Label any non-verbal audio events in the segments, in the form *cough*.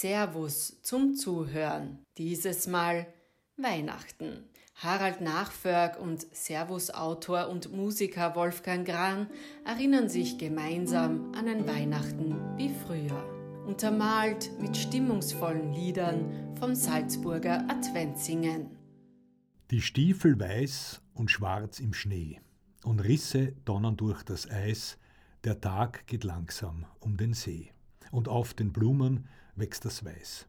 Servus zum Zuhören. Dieses Mal Weihnachten. Harald Nachförg und Servus-Autor und Musiker Wolfgang Gran erinnern sich gemeinsam an ein Weihnachten wie früher. Untermalt mit stimmungsvollen Liedern vom Salzburger Adventsingen. Die Stiefel weiß und schwarz im Schnee und Risse donnern durch das Eis, der Tag geht langsam um den See und auf den Blumen wächst das Weiß.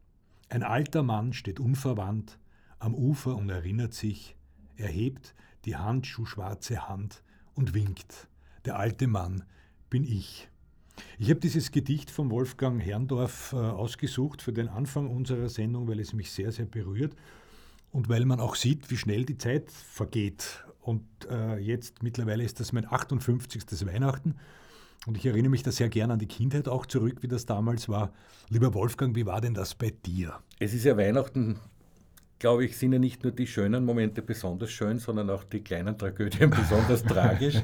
Ein alter Mann steht unverwandt am Ufer und erinnert sich, er hebt die handschuhschwarze Hand und winkt. Der alte Mann bin ich. Ich habe dieses Gedicht von Wolfgang Herrndorf äh, ausgesucht für den Anfang unserer Sendung, weil es mich sehr, sehr berührt und weil man auch sieht, wie schnell die Zeit vergeht. Und äh, jetzt mittlerweile ist das mein 58. Weihnachten. Und ich erinnere mich da sehr gern an die Kindheit auch zurück, wie das damals war. Lieber Wolfgang, wie war denn das bei dir? Es ist ja Weihnachten glaube ich, sind ja nicht nur die schönen Momente besonders schön, sondern auch die kleinen Tragödien *laughs* besonders tragisch.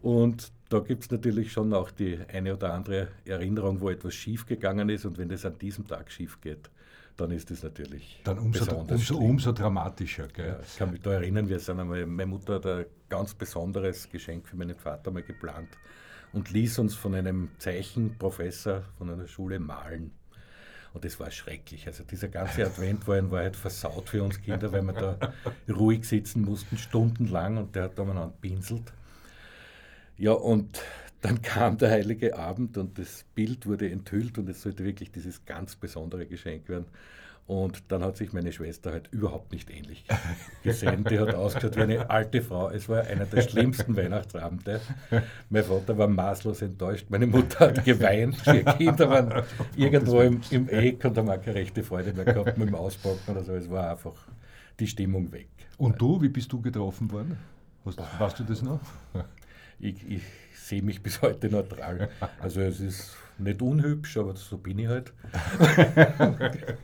Und da gibt es natürlich schon auch die eine oder andere Erinnerung, wo etwas schief gegangen ist. Und wenn das an diesem Tag schief geht, dann ist das natürlich dann umso, umso, umso, dramatischer. Ja, ich kann mich da erinnern, wir sind einmal, meine Mutter hat ein ganz besonderes Geschenk für meinen Vater mal geplant und ließ uns von einem Zeichenprofessor von einer Schule malen. Und das war schrecklich. Also dieser ganze Advent war in Wahrheit versaut für uns Kinder, weil wir da ruhig sitzen mussten, stundenlang und der hat da mal pinselt. Ja, und dann kam der heilige Abend und das Bild wurde enthüllt und es sollte wirklich dieses ganz besondere Geschenk werden. Und dann hat sich meine Schwester halt überhaupt nicht ähnlich *laughs* gesehen. Die hat ausgeschaut wie eine alte Frau. Es war einer der schlimmsten Weihnachtsabende. Mein Vater war maßlos enttäuscht. Meine Mutter hat geweint. Die *laughs* Kinder waren irgendwo im, im Eck und haben auch keine rechte Freude mehr gehabt mit dem Auspacken oder so. Es war einfach die Stimmung weg. Und du, wie bist du getroffen worden? Hast, weißt du das noch? Ich, ich sehe mich *laughs* bis heute neutral. Also es ist nicht unhübsch, aber so bin ich halt. *laughs*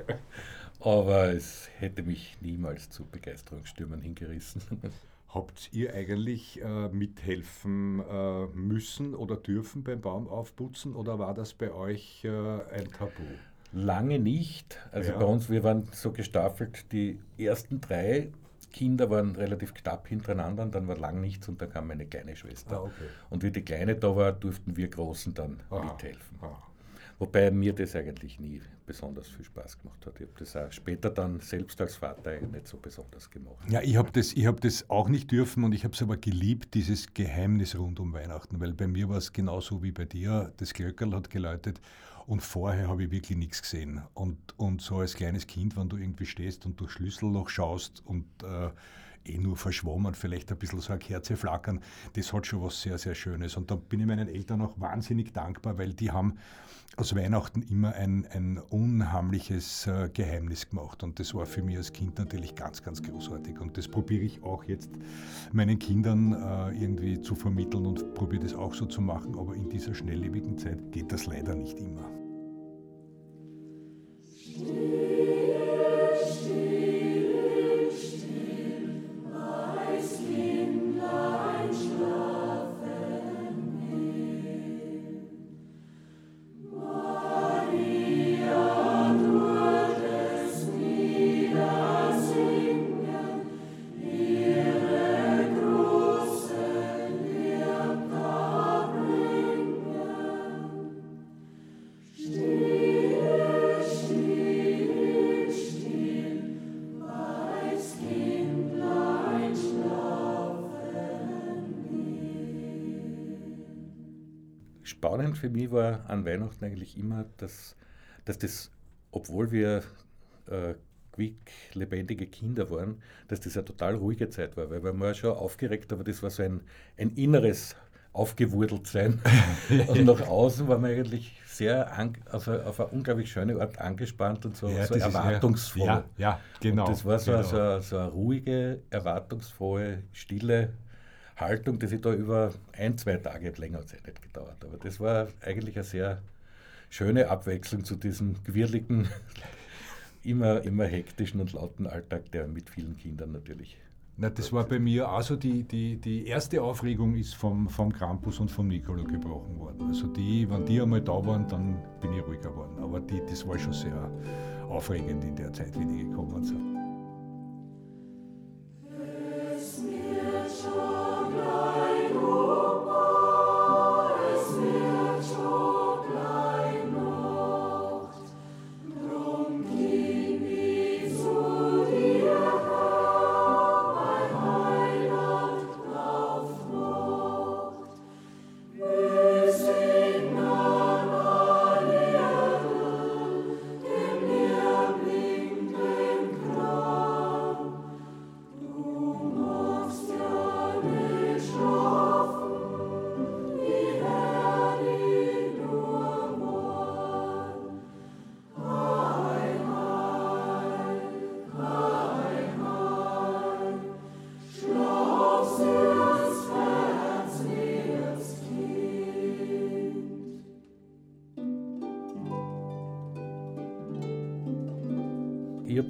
aber es hätte mich niemals zu Begeisterungsstürmen hingerissen. *laughs* Habt ihr eigentlich äh, mithelfen äh, müssen oder dürfen beim Baum aufputzen oder war das bei euch äh, ein Tabu? Lange nicht. Also ja. bei uns, wir waren so gestaffelt, die ersten drei Kinder waren relativ knapp hintereinander und dann war lang nichts und dann kam meine kleine Schwester. Ah, okay. Und wie die Kleine da war, durften wir Großen dann Aha. mithelfen. Aha. Wobei mir das eigentlich nie besonders viel Spaß gemacht hat. Ich habe das auch später dann selbst als Vater nicht so besonders gemacht. Ja, ich habe das, hab das auch nicht dürfen und ich habe es aber geliebt, dieses Geheimnis rund um Weihnachten, weil bei mir war es genauso wie bei dir. Das Glöckerl hat geläutet und vorher habe ich wirklich nichts gesehen. Und, und so als kleines Kind, wenn du irgendwie stehst und durch Schlüsselloch schaust und äh, eh nur verschwommen, vielleicht ein bisschen so eine Kerze flackern, das hat schon was sehr, sehr Schönes. Und da bin ich meinen Eltern auch wahnsinnig dankbar, weil die haben aus Weihnachten immer ein, ein unheimliches äh, Geheimnis gemacht. Und das war für mich als Kind natürlich ganz, ganz großartig. Und das probiere ich auch jetzt meinen Kindern äh, irgendwie zu vermitteln und probiere das auch so zu machen. Aber in dieser schnelllebigen Zeit geht das leider nicht immer. Spannend für mich war an Weihnachten eigentlich immer, dass, dass das, obwohl wir äh, quick lebendige Kinder waren, dass das eine total ruhige Zeit war, weil wir waren ja schon aufgeregt, aber das war so ein, ein inneres Aufgewurteltsein. *laughs* und nach außen war man eigentlich sehr eine, auf, eine, unglaublich schöne Art angespannt und so, ja, so erwartungsvoll. ja, ja, genau. Und das war so, genau. so, so eine ruhige, erwartungsvolle, stille Haltung, die sich da über ein, zwei Tage länger es nicht gedauert. Aber das war eigentlich eine sehr schöne Abwechslung zu diesem gewirrligen, *laughs* immer, immer hektischen und lauten Alltag, der mit vielen Kindern natürlich Na, das war bei mir also die, die, die erste Aufregung ist vom, vom Krampus und vom Nicolo gebrochen worden. Also die, wenn die einmal da waren, dann bin ich ruhiger geworden. Aber die, das war schon sehr aufregend in der Zeit, wie die gekommen sind.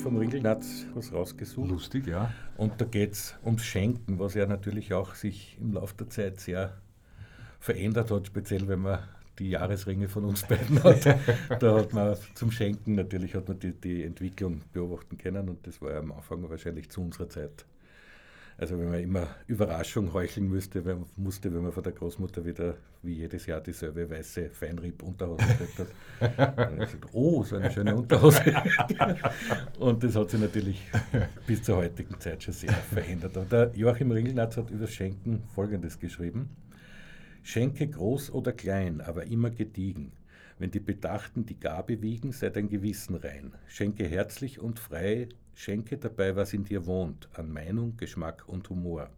Vom Ringelnatz was rausgesucht. Lustig, ja. Und da geht es ums Schenken, was ja natürlich auch sich im Laufe der Zeit sehr verändert hat, speziell wenn man die Jahresringe von uns beiden *laughs* hat. da hat man zum Schenken natürlich hat man die, die Entwicklung beobachten können und das war ja am Anfang wahrscheinlich zu unserer Zeit also wenn man immer Überraschung heucheln müsste, wenn, musste, wenn man von der Großmutter wieder wie jedes Jahr dieselbe weiße Feinripp-Unterhose gekriegt hat. Dann gesagt, oh, so eine schöne Unterhose. *laughs* und das hat sich natürlich bis zur heutigen Zeit schon sehr verändert. Und der Joachim Ringelnatz hat über Schenken Folgendes geschrieben. Schenke groß oder klein, aber immer gediegen. Wenn die Bedachten die Gabe wiegen, sei dein Gewissen rein. Schenke herzlich und frei, Schenke dabei, was in dir wohnt, an Meinung, Geschmack und Humor,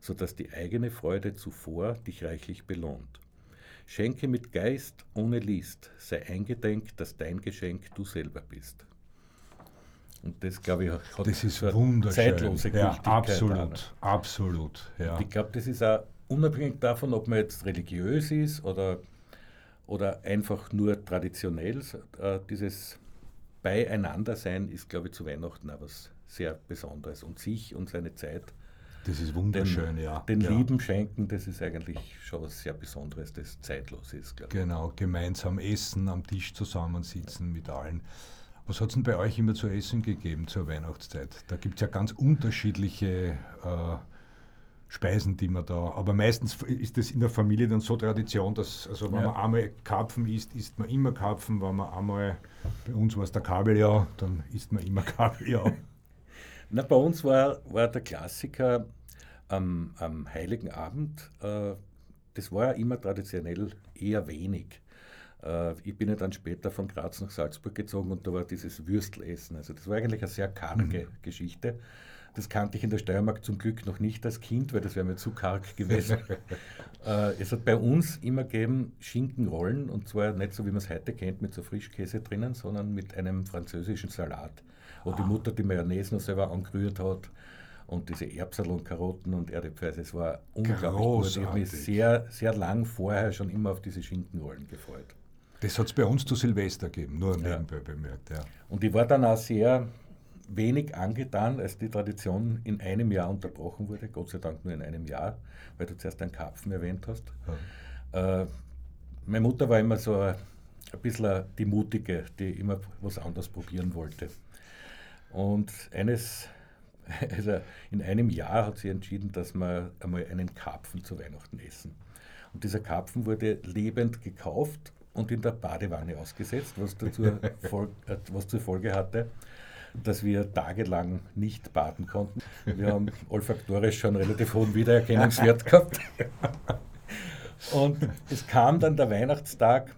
so dass die eigene Freude zuvor dich reichlich belohnt. Schenke mit Geist, ohne List, sei eingedenk, dass dein Geschenk du selber bist. Und das, glaube ich, hat das ist wunderschön. zeitlose ja, Absolut, auch. absolut. Ja. ich glaube, das ist auch unabhängig davon, ob man jetzt religiös ist oder, oder einfach nur traditionell, äh, dieses beieinander sein ist, glaube ich, zu Weihnachten auch was sehr Besonderes. Und sich und seine Zeit. Das ist wunderschön, den, ja. Den ja. Lieben schenken, das ist eigentlich schon was sehr Besonderes, das zeitlos ist, glaube ich. Genau, gemeinsam essen, am Tisch zusammensitzen mit allen. Was hat es denn bei euch immer zu essen gegeben zur Weihnachtszeit? Da gibt es ja ganz unterschiedliche äh, Speisen, die man da. Aber meistens ist das in der Familie dann so Tradition, dass, also wenn ja. man einmal Karpfen isst, isst man immer Karpfen. Wenn man einmal, bei uns war es der Kabeljau, dann isst man immer *laughs* Kabeljau. Na, bei uns war, war der Klassiker am, am Heiligen Abend, äh, das war ja immer traditionell eher wenig. Äh, ich bin ja dann später von Graz nach Salzburg gezogen und da war dieses Würstelessen. Also das war eigentlich eine sehr karge mhm. Geschichte. Das kannte ich in der Steiermark zum Glück noch nicht als Kind, weil das wäre mir zu karg gewesen. *laughs* äh, es hat bei uns immer gegeben Schinkenrollen und zwar nicht so, wie man es heute kennt, mit so Frischkäse drinnen, sondern mit einem französischen Salat, wo ah. die Mutter die Mayonnaise noch selber angerührt hat und diese Erbsel und Karotten und Erdäpfel. Es war unglaublich gut. Ich habe mich sehr, sehr lang vorher schon immer auf diese Schinkenrollen gefreut. Das hat es bei uns zu Silvester gegeben, nur nebenbei ja. bemerkt. Ja. Und ich war dann auch sehr wenig angetan, als die Tradition in einem Jahr unterbrochen wurde, Gott sei Dank nur in einem Jahr, weil du zuerst einen Karpfen erwähnt hast. Ja. Äh, meine Mutter war immer so ein, bisschen die Mutige, die immer was anderes probieren wollte. Und eines, *laughs* also in einem Jahr hat sie entschieden, dass wir einmal einen Karpfen zu Weihnachten essen. Und dieser Karpfen wurde lebend gekauft und in der Badewanne ausgesetzt, was, dazu, *laughs* äh, was zur Folge hatte, dass wir tagelang nicht baden konnten. Wir haben olfaktorisch schon relativ hohen Wiedererkennungswert gehabt. Und es kam dann der Weihnachtstag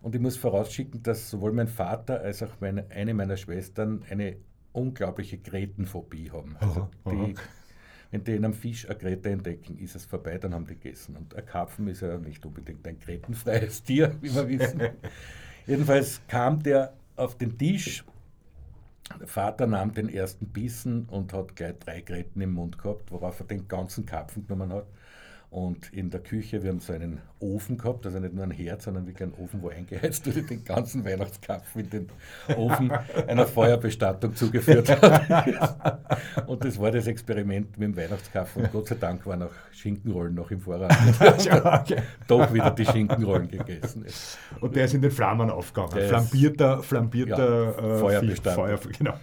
und ich muss vorausschicken, dass sowohl mein Vater als auch meine, eine meiner Schwestern eine unglaubliche Grätenphobie haben. Also die, wenn die in einem Fisch eine Gräte entdecken, ist es vorbei, dann haben die gegessen. Und ein Karpfen ist ja nicht unbedingt ein grätenfreies Tier, wie wir wissen. *laughs* Jedenfalls kam der auf den Tisch Vater nahm den ersten Bissen und hat gleich drei Gräten im Mund gehabt, worauf er den ganzen Karpfen genommen hat Und in der Küche, wir haben so einen Ofen gehabt, also nicht nur ein Herd, sondern wirklich einen Ofen, wo eingeheizt wurde, den ganzen *laughs* Weihnachtskapfen in den Ofen einer Feuerbestattung zugeführt hat. *laughs* Und das war das Experiment mit dem Weihnachtskapfen. Und Gott sei Dank waren auch Schinkenrollen noch im Vorrat. *laughs* okay. Doch wieder die Schinkenrollen gegessen. Und der ist in den Flammen aufgegangen. Der flambierter, flambierter ja, äh, Feuerbestattung. Feuer, genau.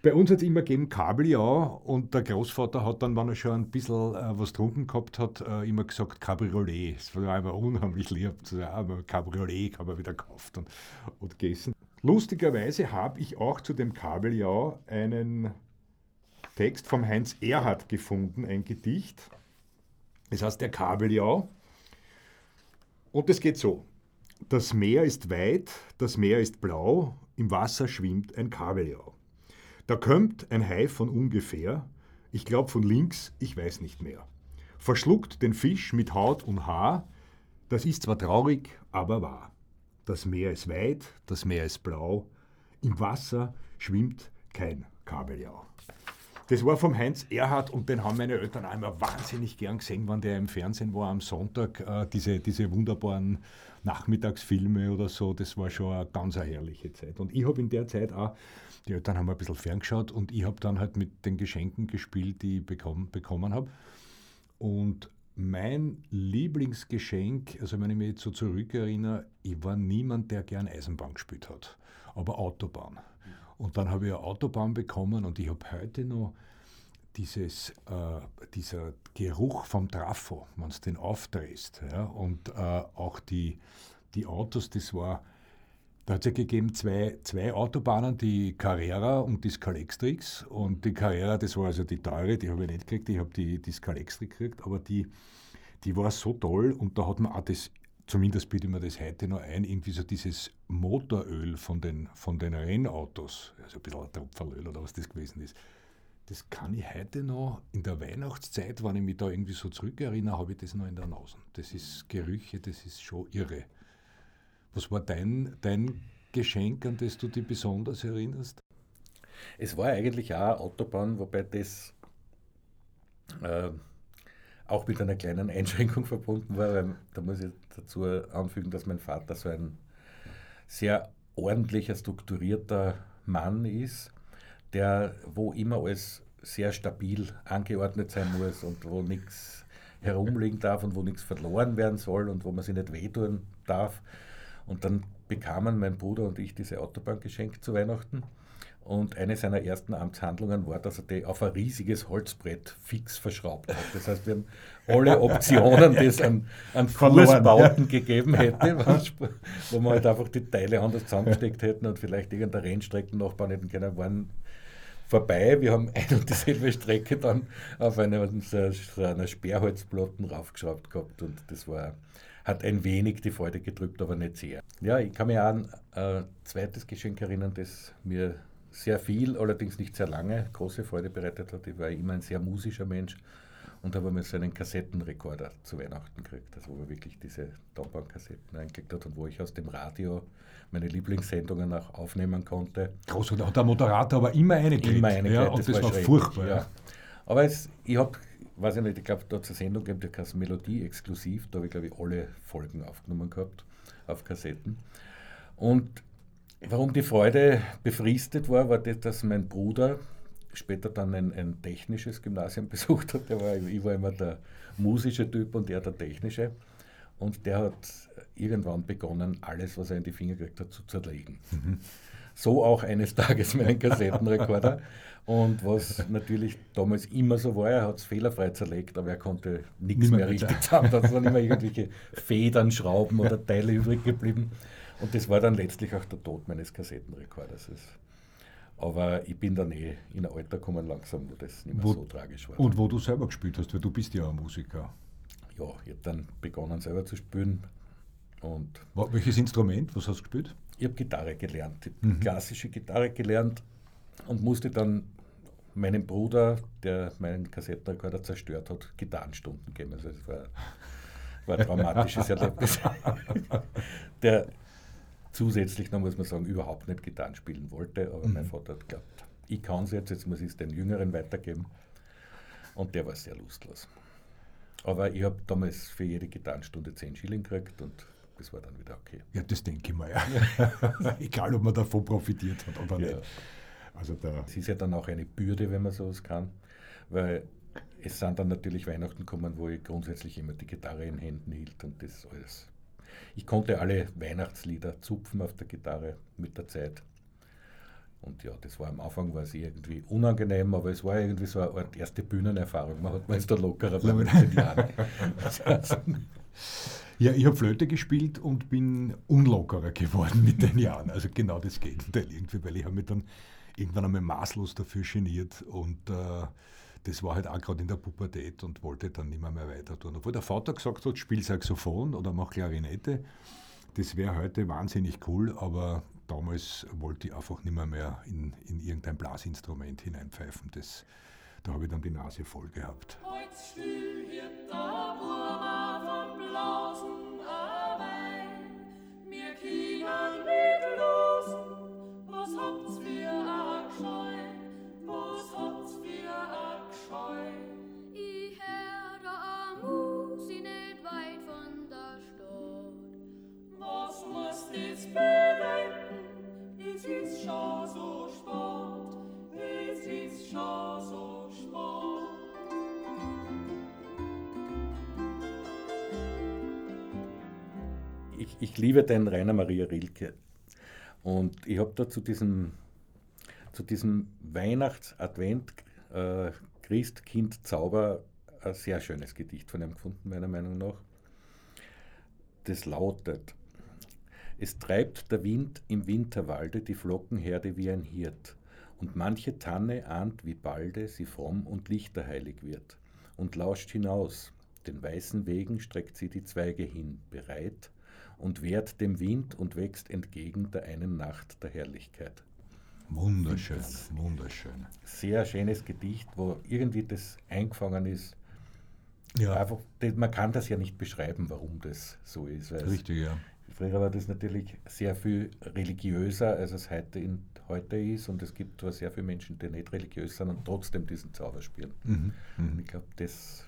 Bei uns hat es immer gegeben Kabeljau und der Großvater hat dann, wenn er schon ein bisschen äh, was getrunken gehabt hat, äh, immer gesagt Cabriolet. Das war einfach unheimlich lieb. Ja, Cabriolet haben wir wieder gekauft und, und gegessen. Lustigerweise habe ich auch zu dem Kabeljau einen Text vom Heinz Erhard gefunden, ein Gedicht. Das heißt der Kabeljau. Und es geht so. Das Meer ist weit, das Meer ist blau, im Wasser schwimmt ein Kabeljau. Da kommt ein Hai von ungefähr, ich glaub von links, ich weiß nicht mehr. Verschluckt den Fisch mit Haut und Haar, das ist zwar traurig, aber wahr. Das Meer ist weit, das Meer ist blau, im Wasser schwimmt kein Kabeljau. Das war vom Heinz Erhard und den haben meine Eltern auch immer wahnsinnig gern gesehen, wenn der im Fernsehen war am Sonntag, äh, diese, diese wunderbaren Nachmittagsfilme oder so. Das war schon eine ganz eine herrliche Zeit. Und ich habe in der Zeit auch die Eltern haben ein bisschen ferngeschaut und ich habe dann halt mit den Geschenken gespielt, die ich bekommen, bekommen habe. Und mein Lieblingsgeschenk, also wenn ich mich jetzt so zurückerinnere, ich war niemand, der gern Eisenbahn gespielt hat, aber Autobahn. Und dann habe ich eine Autobahn bekommen und ich habe heute noch dieses, äh, dieser Geruch vom Trafo, wenn du den aufdrehst. Ja, und äh, auch die, die Autos, das war da hat es ja gegeben zwei, zwei Autobahnen, die Carrera und die Scalextrix. Und die Carrera, das war also die teure, die habe ich nicht gekriegt, ich habe die, die Scalextrix gekriegt, aber die, die war so toll und da hat man auch das, zumindest ich mir das heute noch ein, irgendwie so dieses Motoröl von den, von den Rennautos, also ein bisschen ein Tropferöl oder was das gewesen ist. Das kann ich heute noch in der Weihnachtszeit, wenn ich mich da irgendwie so zurückerinnere, habe ich das noch in der Nase. Das ist Gerüche, das ist schon irre. Was war dein, dein Geschenk, an das du dich besonders erinnerst? Es war eigentlich auch Autobahn, wobei das äh, auch mit einer kleinen Einschränkung *laughs* verbunden war, weil da muss ich dazu anfügen, dass mein Vater so ein sehr ordentlicher, strukturierter Mann ist, der wo immer alles sehr stabil angeordnet sein muss und wo nichts herumliegen darf und wo nichts verloren werden soll und wo man sich nicht wehtun darf. Und dann bekamen mein Bruder und ich diese Autobahn geschenkt zu Weihnachten. Und eine seiner ersten Amtshandlungen war, dass er die auf ein riesiges Holzbrett fix verschraubt hat. Das heißt, wir haben alle Optionen, die es an, an *laughs* Fußbauten gegeben *laughs* hätte, wo wir halt einfach die Teile anders zusammengesteckt hätten und vielleicht irgendeine Rennstreckennachbarn hätten können, waren vorbei. Wir haben *laughs* ein und dieselbe Strecke dann auf einer, einer Sperrholzplatten raufgeschraubt gehabt und das war hat ein wenig die Freude gedrückt, aber nicht sehr. Ja, ich kann mich an ein zweites Geschenk erinnern, das mir sehr viel, allerdings nicht sehr lange, große Freude bereitet hat. Ich war immer ein sehr musischer Mensch und habe mir so einen Kassettenrekorder zu Weihnachten gekriegt, also wo man wirklich diese Tonbandkassetten eingekriegt hat und wo ich aus dem Radio meine Lieblingssendungen auch aufnehmen konnte. Groß, und der Moderator aber immer eine Immer eine ja, und das, das war, war furchtbar. Ja. Aber es, ich habe weiß ich nicht, ich glaube, da hat es eine Sendung gegeben, die heißt Melodie exklusiv. Da habe ich, glaube ich, alle Folgen aufgenommen gehabt auf Kassetten. Und warum die Freude befristet war, war das, dass mein Bruder später dann ein, ein technisches Gymnasium *laughs* besucht hat. Der war, ich war immer der musische Typ und er der technische. Und der hat irgendwann begonnen, alles, was er in die Finger gekriegt hat, zu zerlegen. Mhm. *laughs* So auch eines Tages meinen Kassettenrekorder. Und was natürlich damals immer so war, er hat es fehlerfrei zerlegt, aber er konnte nichts mehr richtig zusammen. Da waren *laughs* immer irgendwelche Federn, Schrauben oder Teile übrig geblieben. Und das war dann letztlich auch der Tod meines Kassettenrekorders. Aber ich bin dann eh in ein Alter gekommen langsam, wo das nicht mehr wo, so tragisch war. Und wo du selber gespielt hast, weil du bist ja ein Musiker. Ja, ich habe dann begonnen selber zu spielen. Und Welches Instrument, was hast du gespielt? Ich habe Gitarre gelernt, mhm. klassische Gitarre gelernt und musste dann meinem Bruder, der meinen Kassettenrekorder zerstört hat, Gitarrenstunden geben. Also das war, war ein *laughs* traumatisches Erlebnis. der zusätzlich, noch muss man sagen, überhaupt nicht Gitarren spielen wollte, aber mhm. mein Vater hat geglaubt, ich kann es jetzt, jetzt muss ich es den Jüngeren weitergeben. Und der war sehr lustlos. Aber ich habe damals für jede Gitarrenstunde 10 Schilling gekriegt und das war dann wieder okay. Ja, das denke ich mal, ja. *laughs* Egal, ob man davon profitiert hat oder ja. nicht. Also da es ist ja dann auch eine Bürde, wenn man sowas kann, weil es sind dann natürlich Weihnachten gekommen, wo ich grundsätzlich immer die Gitarre in Händen hielt und das alles. Ich konnte alle Weihnachtslieder zupfen auf der Gitarre mit der Zeit. Und ja, das war am Anfang war es irgendwie unangenehm, aber es war irgendwie so eine erste Bühnenerfahrung. Man hat man ist da lockerer bei den Jahren. *laughs* Ja, ich habe Flöte gespielt und bin unlockerer geworden mit den Jahren. Also genau das Gegenteil irgendwie, weil ich habe mich dann irgendwann einmal maßlos dafür geniert und äh, das war halt auch gerade in der Pubertät und wollte dann nicht mehr, mehr weiter tun. Obwohl der Vater gesagt hat, spiel Saxophon oder mach Klarinette. Das wäre heute wahnsinnig cool, aber damals wollte ich einfach nicht mehr, mehr in, in irgendein Blasinstrument hineinpfeifen. Das, da habe ich dann die Nase voll gehabt. Heute still hier da, vom Ich, liebe den Rainer Maria Rilke. Und ich habe da zu diesem, zu diesem Weihnachts-Advent äh, ein sehr schönes Gedicht von ihm gefunden, meiner Meinung nach. Das lautet: Es treibt der Wind im Winterwalde die Flockenherde wie ein Hirt, und manche Tanne ahnt, wie balde sie fromm und lichterheilig wird, und lauscht hinaus. Den weißen Wegen streckt sie die Zweige hin, bereit, und wehrt dem Wind und wächst entgegen der einen Nacht der Herrlichkeit. Wunderschön, wunderschön. Sehr schönes Gedicht, wo irgendwie das eingefangen ist. Ja. Einfach, man kann das ja nicht beschreiben, warum das so ist. Richtig, ja. Früher war das natürlich sehr viel religiöser, als es heute, in, heute ist. Und es gibt zwar sehr viele Menschen, die nicht religiös sind und trotzdem diesen Zauber spielen. Mhm. Mhm. Ich glaube, das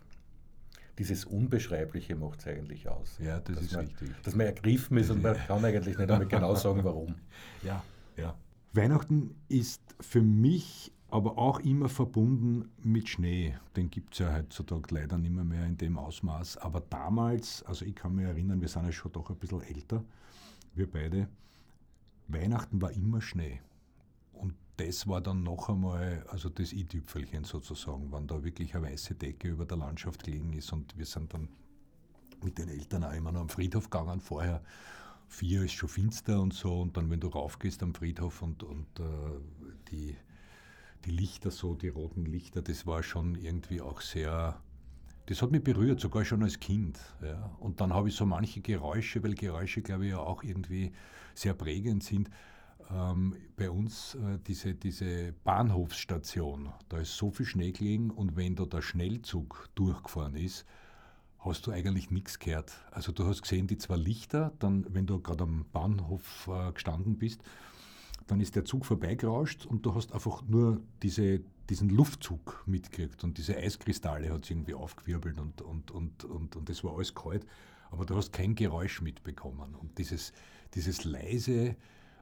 dieses Unbeschreibliche macht es eigentlich aus. Ja, das ist man, richtig. Dass man ergriffen ist und man kann eigentlich nicht einmal genau sagen, warum. *laughs* Ja, ja. Weihnachten ist für mich aber auch immer verbunden mit Schnee. Den gibt es ja heutzutage leider nicht mehr, mehr in dem Ausmaß. Aber damals, also ich kann mich erinnern, wir sind ja schon doch ein bisschen älter, wir beide, Weihnachten war immer Schnee. Das war dann noch einmal, also das i-Tüpfelchen sozusagen, wenn da wirklich eine weiße Decke über der Landschaft gelegen ist und wir sind dann mit den Eltern auch immer noch am Friedhof gegangen vorher. Vier ist schon finster und so und dann, wenn du raufgehst am Friedhof und, und äh, die, die Lichter so, die roten Lichter, das war schon irgendwie auch sehr, das hat mich berührt, sogar schon als Kind. Ja. Und dann habe ich so manche Geräusche, weil Geräusche, glaube ich, ja auch irgendwie sehr prägend sind ähm, bei uns äh, diese, diese Bahnhofsstation. Da ist so viel Schnee gelegen und wenn da der Schnellzug durchgefahren ist, hast du eigentlich nichts gehört. Also du hast gesehen, die zwei Lichter, dann, wenn du gerade am Bahnhof äh, gestanden bist, dann ist der Zug vorbeigerauscht und du hast einfach nur diese, diesen Luftzug mitgekriegt und diese Eiskristalle hat es irgendwie aufgewirbelt und, und, und, und, und das war alles kalt, aber du hast kein Geräusch mitbekommen. Und dieses, dieses leise,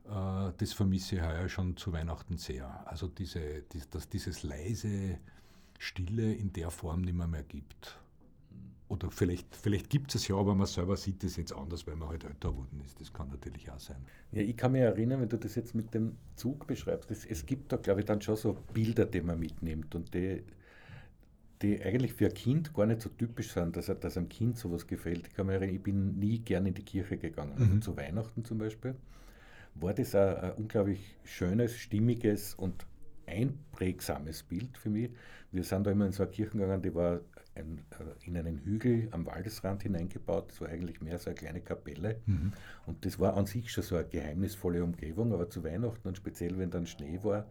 das vermisse ich heuer schon zu Weihnachten sehr. Also diese, die, dass dieses leise Stille in der Form nicht mehr, mehr gibt. Oder vielleicht, vielleicht gibt es ja, aber man selber sieht es jetzt anders, weil man halt älter geworden ist. Das kann natürlich auch sein. Ja, ich kann mich erinnern, wenn du das jetzt mit dem Zug beschreibst, es, es gibt da, glaube ich, dann schon so Bilder, die man mitnimmt und die, die eigentlich für ein Kind gar nicht so typisch sind, dass, dass einem Kind sowas gefällt. Ich kann mich erinnern, ich bin nie gern in die Kirche gegangen, also mhm. zu Weihnachten zum Beispiel war das ein, ein unglaublich schönes, stimmiges und einprägsames Bild für mich. Wir sind da immer in so eine Kirche gegangen, die war ein, äh, in einen Hügel am Waldesrand hineingebaut. Das war eigentlich mehr so eine kleine Kapelle. Mhm. Und das war an sich schon so eine geheimnisvolle Umgebung, aber zu Weihnachten und speziell, wenn dann Schnee war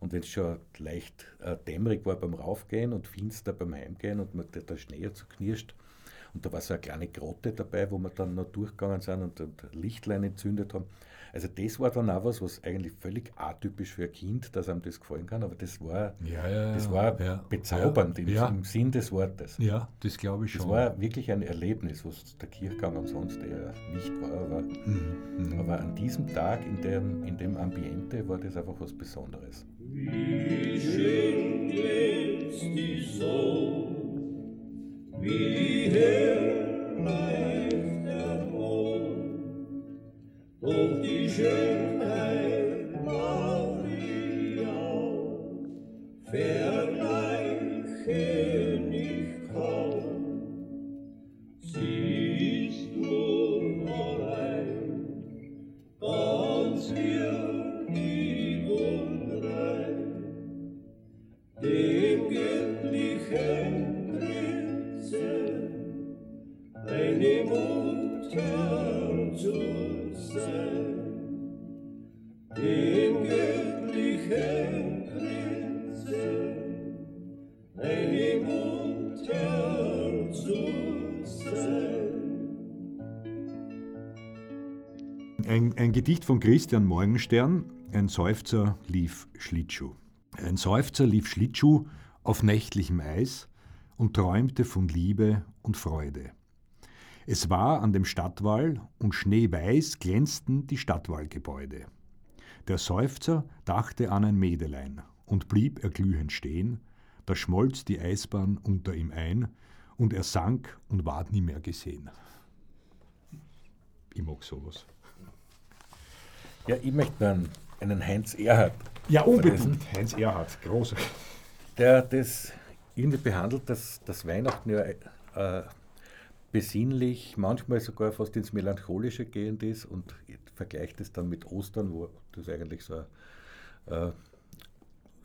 und wenn es schon leicht äh, dämmerig war beim Raufgehen und finster beim Heimgehen und man, der Schnee hat so knirscht. Und da war so eine kleine Grotte dabei, wo wir dann noch durchgegangen sind und, und Lichtlein entzündet haben. Also das war dann auch was, was eigentlich völlig atypisch für ein Kind, dass einem das gefallen kann, aber das war, ja, ja, das war ja, bezaubernd im, im, Sinn des Wortes. Ja, das glaube ich schon. Das war wirklich ein Erlebnis, was der Kirchgang ansonsten eher nicht war, aber, mhm, mhm. aber an diesem Tag, in dem, in dem Ambiente, war das einfach was Besonderes. Wie schön glänzt die Sonne, wie hell doch die Schönheit Maria von Christian Morgenstern, ein Seufzer lief Schlittschuh. Ein Seufzer lief Schlittschuh auf nächtlichem Eis und träumte von Liebe und Freude. Es war an dem Stadtwall und schneeweiß glänzten die Stadtwallgebäude. Der Seufzer dachte an ein Mädelein und blieb erglühend stehen, da schmolz die Eisbahn unter ihm ein und er sank und ward nie mehr gesehen. Ich mag sowas. Ja, ich möchte einen, einen Heinz Erhardt. Ja, unbedingt. Heinz Erhardt, großer. Der das irgendwie behandelt, dass das Weihnachten ja äh, besinnlich, manchmal sogar fast ins Melancholische gehend ist und vergleicht es dann mit Ostern, wo das eigentlich so ein äh,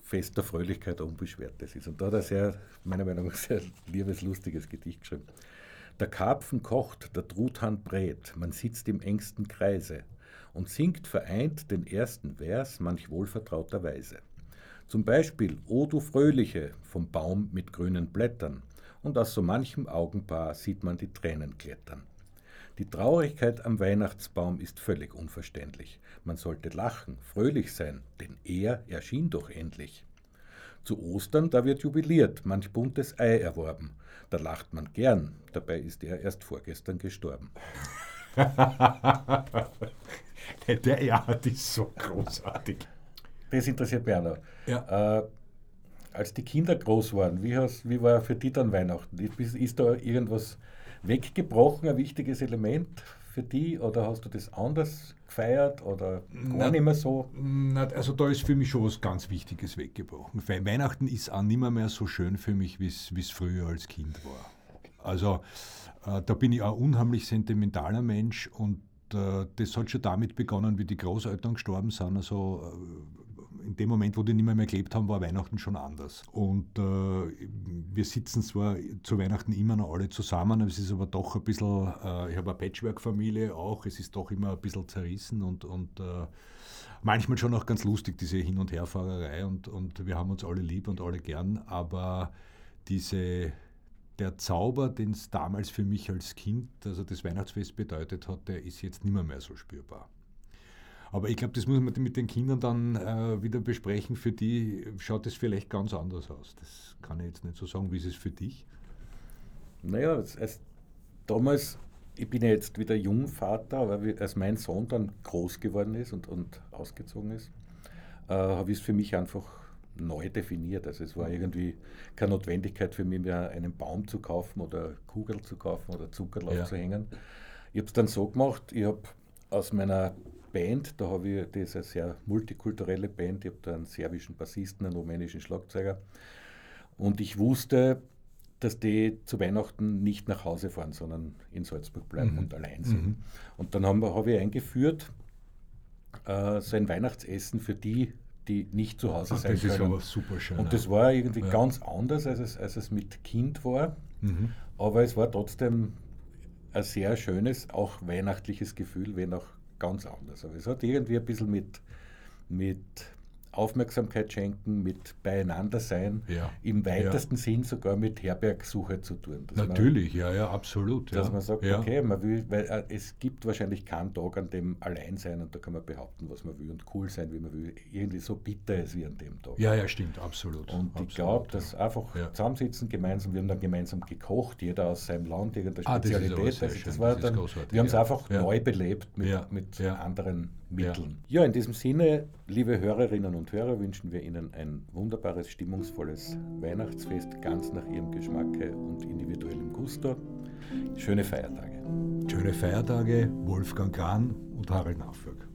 Fest der Fröhlichkeit Unbeschwertes ist. Und da hat er sehr, meiner Meinung nach, sehr liebes, lustiges Gedicht geschrieben. Der Karpfen kocht, der Truthahn brät, man sitzt im engsten Kreise und singt vereint den ersten Vers manch wohlvertrauter Weise. Zum Beispiel O du Fröhliche vom Baum mit grünen Blättern, und aus so manchem Augenpaar sieht man die Tränen klettern. Die Traurigkeit am Weihnachtsbaum ist völlig unverständlich. Man sollte lachen, fröhlich sein, denn er erschien doch endlich. Zu Ostern, da wird jubiliert, manch buntes Ei erworben. Da lacht man gern, dabei ist er erst vorgestern gestorben. *laughs* Der ja, das ist so großartig. Das interessiert mich auch noch. Ja. Äh, als die Kinder groß waren, wie, hast, wie war für die dann Weihnachten? Ist, ist da irgendwas weggebrochen, ein wichtiges Element für die oder hast du das anders gefeiert oder gar na, nicht mehr so? Na, also da ist für mich schon was ganz Wichtiges weggebrochen. Weihnachten ist auch nicht mehr, mehr so schön für mich, wie es früher als Kind war. Also äh, da bin ich auch unheimlich sentimentaler Mensch und äh, das hat schon damit begonnen, wie die Großeltern gestorben sind. Also äh, in dem Moment, wo die nicht mehr, mehr gelebt haben, war Weihnachten schon anders. Und äh, wir sitzen zwar zu Weihnachten immer noch alle zusammen, es ist aber doch ein bisschen, äh, ich habe eine Patchwork-Familie auch, es ist doch immer ein bisschen zerrissen und, und äh, manchmal schon auch ganz lustig, diese Hin- und Herfahrerei und, und wir haben uns alle lieb und alle gern, aber diese der Zauber, den es damals für mich als Kind, also das Weihnachtsfest bedeutet hat, der ist jetzt nicht mehr, so spürbar. Aber ich glaube, das muss man mit den Kindern dann äh, wieder besprechen. Für die schaut es vielleicht ganz anders aus. Das kann ich jetzt nicht so sagen. Wie ist es für dich? Naja, als, als damals, ich bin ja jetzt wieder Jungvater, aber als mein Sohn dann groß geworden ist und, und ausgezogen ist, äh, habe ich es für mich einfach neu definiert. Also es war irgendwie keine Notwendigkeit für mich mehr, einen Baum zu kaufen oder Kugel zu kaufen oder Zuckerlauf ja. zu hängen. Ich habe es dann so gemacht, ich habe aus meiner Band, da habe ich, das ist eine sehr multikulturelle Band, ich habe da einen serbischen Bassisten, einen rumänischen Schlagzeuger. Und ich wusste, dass die zu Weihnachten nicht nach Hause fahren, sondern in Salzburg bleiben mhm. und allein sind. Mhm. Und dann habe hab ich eingeführt, äh, so ein Weihnachtsessen für die, die nicht zu Hause Ach, sein das können. Das ist aber super schön. Und das war irgendwie ja. ganz anders, als es, als es mit Kind war. Mhm. Aber es war trotzdem ein sehr schönes, auch weihnachtliches Gefühl, wenn auch ganz anders. Aber es hat irgendwie ein bisschen mit, mit Aufmerksamkeit schenken, mit Beieinander sein, ja. im weitesten ja. Sinn sogar mit Herbergsuche zu tun. Natürlich, man, ja, ja, absolut. Dass man sagt, okay, man will, weil äh, es gibt wahrscheinlich keinen Tag, an dem allein sein und da kann man behaupten, was man will und cool sein, wie man will. Irgendwie so bitter ist wie an dem Tag. Ja, ja, stimmt, absolut. Und absolut, ich glaube, dass einfach zusammensitzen, gemeinsam, wir haben dann gemeinsam gekocht, jeder aus seinem Land, irgendeine Spezialität. Ah, das, also das war dann, wir haben es einfach neu belebt mit, mit anderen Mitteln. Ja. ja, in diesem Sinne, liebe Hörerinnen und Hörer, wünschen wir Ihnen ein wunderbares, stimmungsvolles Weihnachtsfest, ganz nach Ihrem Geschmacke und individuellem Gusto. Schöne Feiertage. Schöne Feiertage, Wolfgang Kahn und Harald Nachfolg.